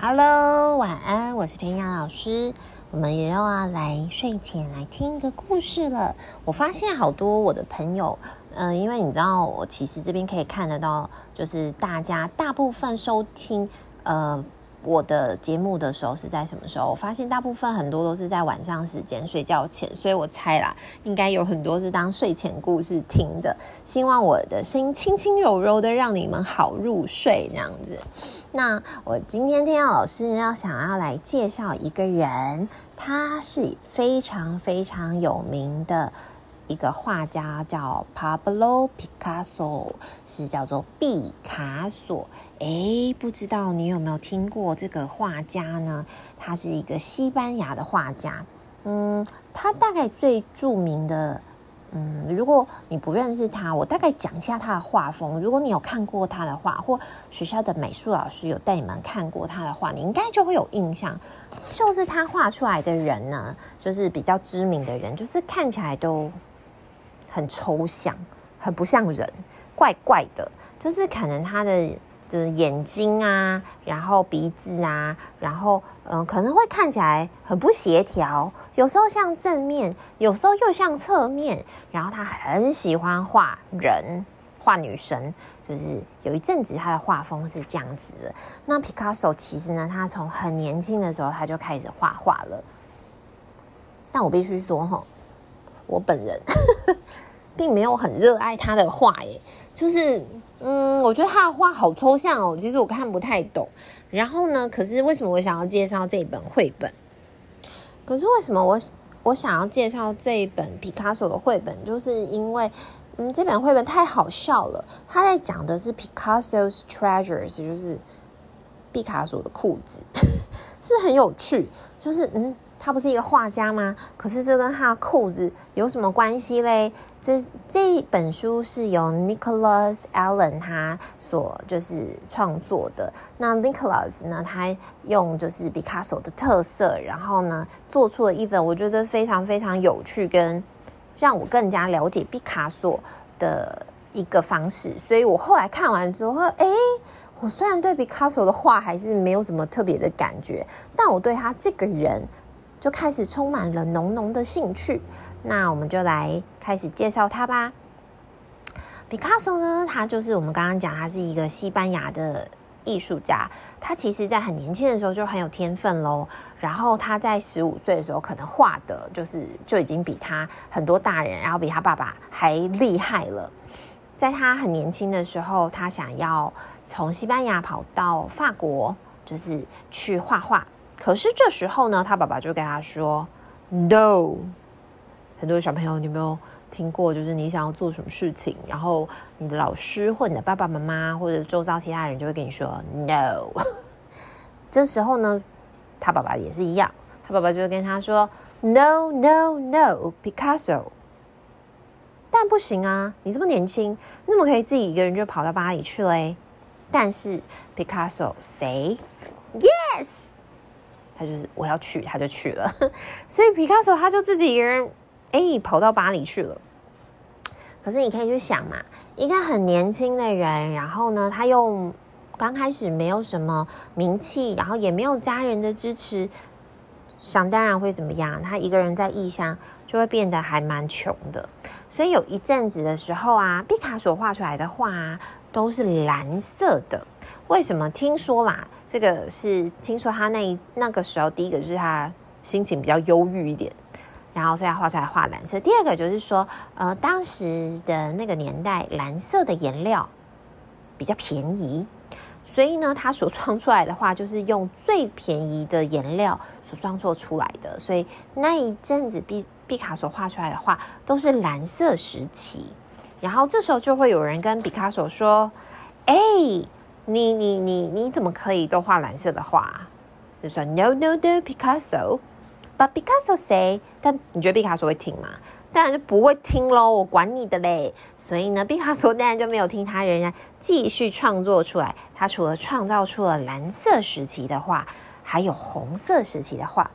Hello，晚安，我是田雅老师。我们也要来睡前来听一个故事了。我发现好多我的朋友，嗯、因为你知道，我其实这边可以看得到，就是大家大部分收听，呃。我的节目的时候是在什么时候？我发现大部分很多都是在晚上时间睡觉前，所以我猜啦，应该有很多是当睡前故事听的。希望我的声音轻轻柔柔的，让你们好入睡这样子。那我今天天老师要想要来介绍一个人，他是非常非常有名的。一个画家叫 Pablo Picasso，是叫做毕卡索。诶，不知道你有没有听过这个画家呢？他是一个西班牙的画家。嗯，他大概最著名的，嗯，如果你不认识他，我大概讲一下他的画风。如果你有看过他的画，或学校的美术老师有带你们看过他的画，你应该就会有印象。就是他画出来的人呢，就是比较知名的人，就是看起来都。很抽象，很不像人，怪怪的。就是可能他的就是眼睛啊，然后鼻子啊，然后嗯，可能会看起来很不协调。有时候像正面，有时候又像侧面。然后他很喜欢画人，画女生。就是有一阵子他的画风是这样子的。那皮卡索其实呢，他从很年轻的时候他就开始画画了。但我必须说哈。我本人并没有很热爱他的画耶，就是嗯，我觉得他的画好抽象哦，其实我看不太懂。然后呢，可是为什么我想要介绍这本绘本？可是为什么我我想要介绍这一本毕卡索的绘本？就是因为嗯，这本绘本太好笑了。他在讲的是 Picasso's Treasures，就是毕卡索的裤子，是不是很有趣？就是嗯。他不是一个画家吗？可是这跟他的裤子有什么关系嘞？这这本书是由 Nicholas Allen 他所就是创作的。那 Nicholas 呢，他用就是毕卡索的特色，然后呢做出了一本我觉得非常非常有趣，跟让我更加了解毕卡索的一个方式。所以我后来看完之后，哎，我虽然对毕卡索的画还是没有什么特别的感觉，但我对他这个人。就开始充满了浓浓的兴趣，那我们就来开始介绍他吧。毕卡索呢，他就是我们刚刚讲，他是一个西班牙的艺术家。他其实在很年轻的时候就很有天分喽。然后他在十五岁的时候，可能画的就是就已经比他很多大人，然后比他爸爸还厉害了。在他很年轻的时候，他想要从西班牙跑到法国，就是去画画。可是这时候呢，他爸爸就跟他说：“No。”很多小朋友，你有没有听过？就是你想要做什么事情，然后你的老师或你的爸爸妈妈或者周遭其他人就会跟你说 “No”。这时候呢，他爸爸也是一样，他爸爸就会跟他说：“No, no, no, Picasso。”但不行啊，你这么年轻，你怎么可以自己一个人就跑到巴黎去嘞？但是 Picasso say yes。他就是我要去，他就去了。所以毕卡索他就自己一个人，哎，跑到巴黎去了。可是你可以去想嘛，一个很年轻的人，然后呢，他又刚开始没有什么名气，然后也没有家人的支持，想当然会怎么样？他一个人在异乡就会变得还蛮穷的。所以有一阵子的时候啊，毕卡索画出来的画啊，都是蓝色的。为什么？听说啦，这个是听说他那那个时候，第一个就是他心情比较忧郁一点，然后所以他画出来画蓝色。第二个就是说，呃，当时的那个年代，蓝色的颜料比较便宜，所以呢，他所创出来的画就是用最便宜的颜料所创作出来的。所以那一阵子，毕毕卡索画出来的画都是蓝色时期。然后这时候就会有人跟毕卡索说：“哎。”你你你你怎么可以都画蓝色的画？就说 No no no Picasso，but Picasso say，但你觉得毕卡索会听吗？当然就不会听喽，我管你的嘞。所以呢，毕卡索当然就没有听他，仍然继续创作出来。他除了创造出了蓝色时期的画，还有红色时期的画。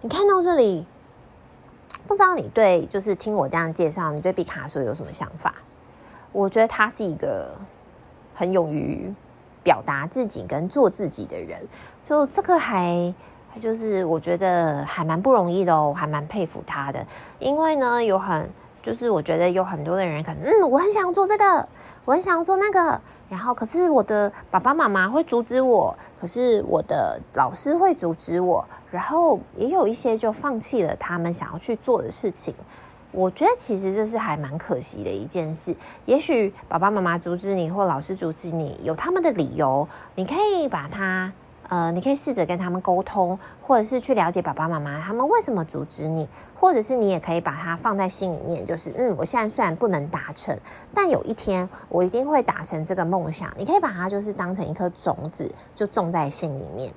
你看到这里，不知道你对就是听我这样介绍，你对毕卡索有什么想法？我觉得他是一个很勇于。表达自己跟做自己的人。就这个还就是我觉得还蛮不容易的哦，我还蛮佩服他的。因为呢，有很就是我觉得有很多的人可能嗯，我很想做这个，我很想做那个。然后，可是我的爸爸妈妈会阻止我，可是我的老师会阻止我，然后也有一些就放弃了他们想要去做的事情。我觉得其实这是还蛮可惜的一件事。也许爸爸妈妈阻止你，或老师阻止你，有他们的理由，你可以把它。呃，你可以试着跟他们沟通，或者是去了解爸爸妈妈他们为什么阻止你，或者是你也可以把它放在心里面，就是嗯，我现在虽然不能达成，但有一天我一定会达成这个梦想。你可以把它就是当成一颗种子，就种在心里面。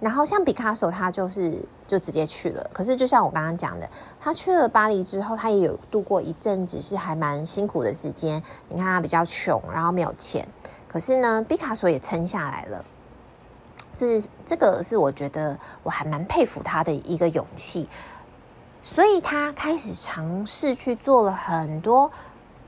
然后像毕卡索，他就是就直接去了。可是就像我刚刚讲的，他去了巴黎之后，他也有度过一阵子是还蛮辛苦的时间。你看他比较穷，然后没有钱，可是呢，毕卡索也撑下来了。是这个是我觉得我还蛮佩服他的一个勇气，所以他开始尝试去做了很多，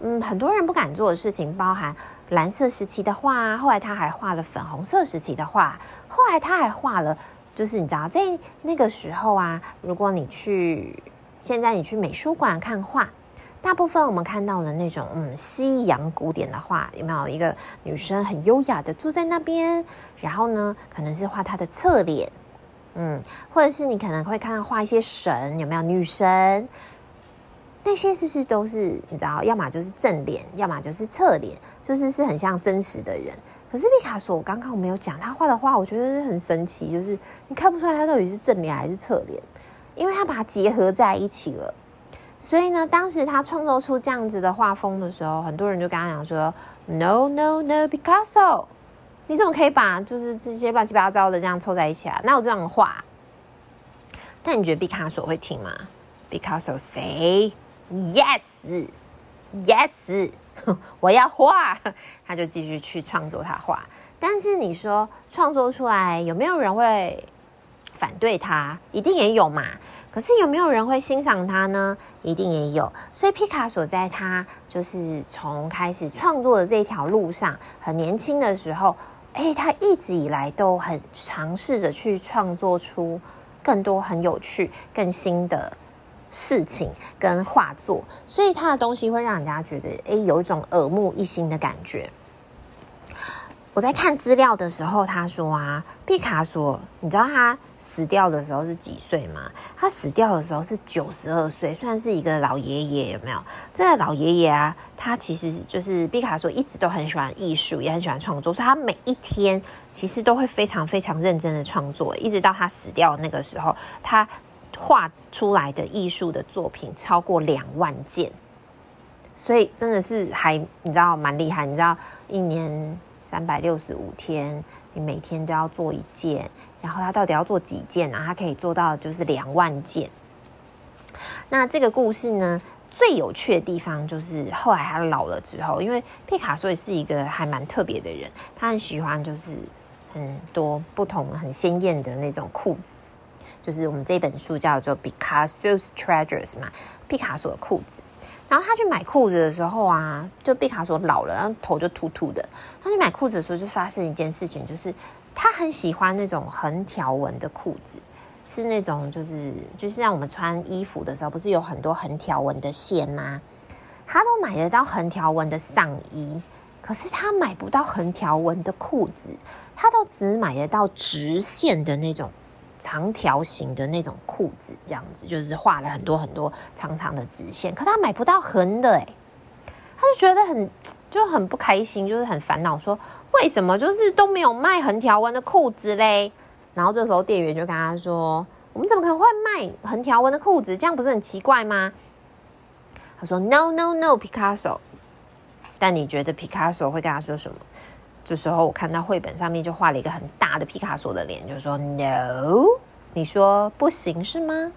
嗯，很多人不敢做的事情，包含蓝色时期的画，后来他还画了粉红色时期的画，后来他还画了，就是你知道在那个时候啊，如果你去现在你去美术馆看画。大部分我们看到的那种，嗯，西洋古典的画，有没有一个女生很优雅的坐在那边？然后呢，可能是画她的侧脸，嗯，或者是你可能会看到画一些神，有没有女神？那些是不是都是你知道？要么就是正脸，要么就是侧脸，就是是很像真实的人。可是毕卡索，我刚刚我没有讲他画的画，我觉得很神奇，就是你看不出来他到底是正脸还是侧脸，因为他把它结合在一起了。所以呢，当时他创作出这样子的画风的时候，很多人就跟他讲说：“No, no, no, Picasso，你怎么可以把就是这些乱七八糟的这样凑在一起啊？哪有这样的画？”但你觉得毕卡索会听吗？Picasso say yes, yes，我要画，他就继续去创作他画。但是你说创作出来有没有人会反对他？一定也有嘛。可是有没有人会欣赏他呢？一定也有。所以毕卡索在他就是从开始创作的这条路上，很年轻的时候，诶，他一直以来都很尝试着去创作出更多很有趣、更新的事情跟画作，所以他的东西会让人家觉得，诶，有一种耳目一新的感觉。我在看资料的时候，他说啊，毕卡索，你知道他死掉的时候是几岁吗？他死掉的时候是九十二岁，算是一个老爷爷，有没有？这个老爷爷啊，他其实就是毕卡索，一直都很喜欢艺术，也很喜欢创作，所以他每一天其实都会非常非常认真的创作，一直到他死掉那个时候，他画出来的艺术的作品超过两万件，所以真的是还你知道蛮厉害，你知道一年。三百六十五天，你每天都要做一件，然后他到底要做几件啊？他可以做到就是两万件。那这个故事呢，最有趣的地方就是后来他老了之后，因为毕卡索也是一个还蛮特别的人，他很喜欢就是很多不同很鲜艳的那种裤子，就是我们这本书叫做《Picasso's Treasures》嘛，毕卡索的裤子。然后他去买裤子的时候啊，就毕卡索老了，然后头就秃秃的。他去买裤子的时候，就发生一件事情，就是他很喜欢那种横条纹的裤子，是那种就是就是像我们穿衣服的时候，不是有很多横条纹的线吗？他都买得到横条纹的上衣，可是他买不到横条纹的裤子，他都只买得到直线的那种。长条形的那种裤子，这样子就是画了很多很多长长的直线，可他买不到横的哎，他就觉得很就很不开心，就是很烦恼，说为什么就是都没有卖横条纹的裤子嘞？然后这时候店员就跟他说：“我们怎么可能会卖横条纹的裤子？这样不是很奇怪吗？”他说：“No No No Picasso。”但你觉得 Picasso 会跟他说什么？这时候我看到绘本上面就画了一个很大的皮卡索的脸，就说 “No”，你说不行是吗？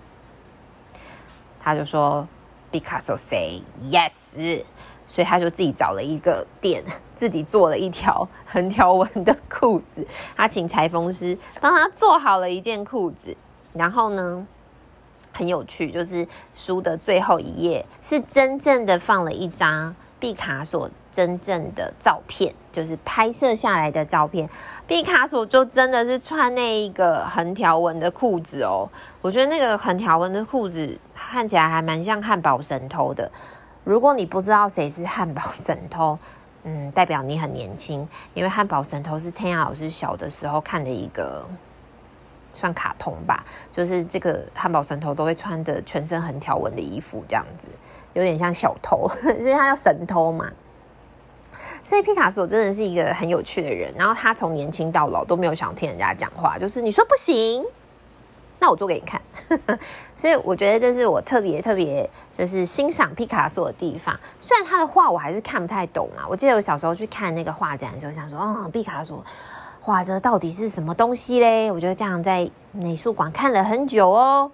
他就说毕卡索 say yes，所以他就自己找了一个店，自己做了一条横条纹的裤子。他请裁缝师帮他做好了一件裤子，然后呢，很有趣，就是书的最后一页是真正的放了一张。毕卡索真正的照片，就是拍摄下来的照片。毕卡索就真的是穿那一个横条纹的裤子哦，我觉得那个横条纹的裤子看起来还蛮像汉堡神偷的。如果你不知道谁是汉堡神偷，嗯，代表你很年轻，因为汉堡神偷是天涯老师小的时候看的一个。算卡通吧，就是这个汉堡神偷都会穿着全身横条纹的衣服，这样子有点像小偷，所以他叫神偷嘛。所以毕卡索真的是一个很有趣的人，然后他从年轻到老都没有想听人家讲话，就是你说不行，那我做给你看。所以我觉得这是我特别特别就是欣赏毕卡索的地方。虽然他的画我还是看不太懂啊，我记得我小时候去看那个画展的时候，想说，哦，毕卡索。画着到底是什么东西嘞？我觉得这样在美术馆看了很久哦，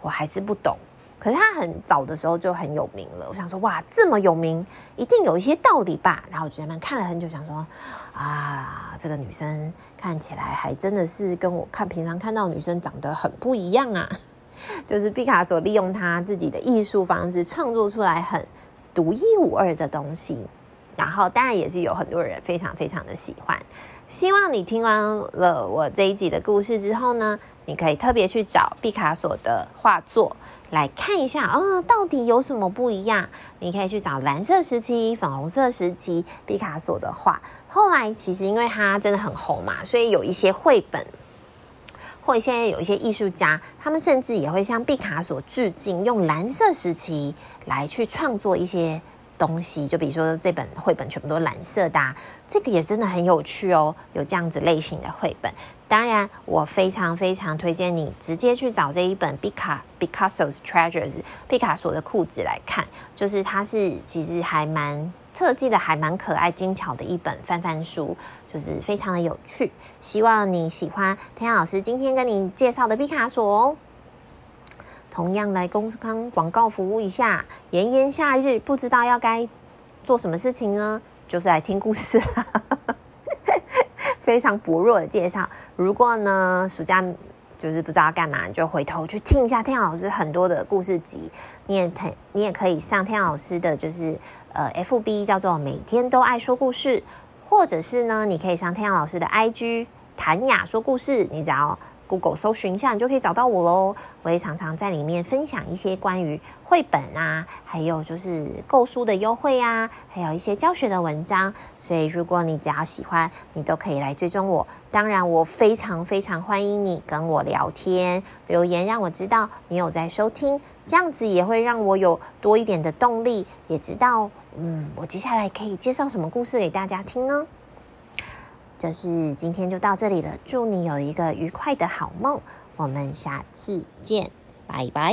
我还是不懂。可是他很早的时候就很有名了，我想说哇，这么有名，一定有一些道理吧。然后我就在那看了很久，想说啊，这个女生看起来还真的是跟我看平常看到女生长得很不一样啊。就是毕卡索利用他自己的艺术方式创作出来很独一无二的东西，然后当然也是有很多人非常非常的喜欢。希望你听完了我这一集的故事之后呢，你可以特别去找毕卡索的画作来看一下，哦，到底有什么不一样？你可以去找蓝色时期、粉红色时期毕卡索的画。后来其实因为他真的很红嘛，所以有一些绘本，或者现在有一些艺术家，他们甚至也会向毕卡索致敬，用蓝色时期来去创作一些。东西，就比如说这本绘本全部都蓝色的啊，这个也真的很有趣哦。有这样子类型的绘本，当然我非常非常推荐你直接去找这一本毕卡 Picasso's Treasures 毕卡索的裤子来看，就是它是其实还蛮设计的，还蛮可爱精巧的一本翻翻书，就是非常的有趣。希望你喜欢天老师今天跟你介绍的毕卡索哦。同样来工商广告服务一下，炎炎夏日不知道要该做什么事情呢？就是来听故事啦，非常薄弱的介绍。如果呢暑假就是不知道干嘛，就回头去听一下天阳老师很多的故事集。你也可你也可以上天阳老师的就是呃 FB 叫做每天都爱说故事，或者是呢你可以上天阳老师的 IG 谭雅说故事，你只要。Google 搜寻一下，你就可以找到我喽。我也常常在里面分享一些关于绘本啊，还有就是购书的优惠啊，还有一些教学的文章。所以如果你只要喜欢，你都可以来追踪我。当然，我非常非常欢迎你跟我聊天留言，让我知道你有在收听，这样子也会让我有多一点的动力，也知道嗯，我接下来可以介绍什么故事给大家听呢？就是今天就到这里了，祝你有一个愉快的好梦，我们下次见，拜拜。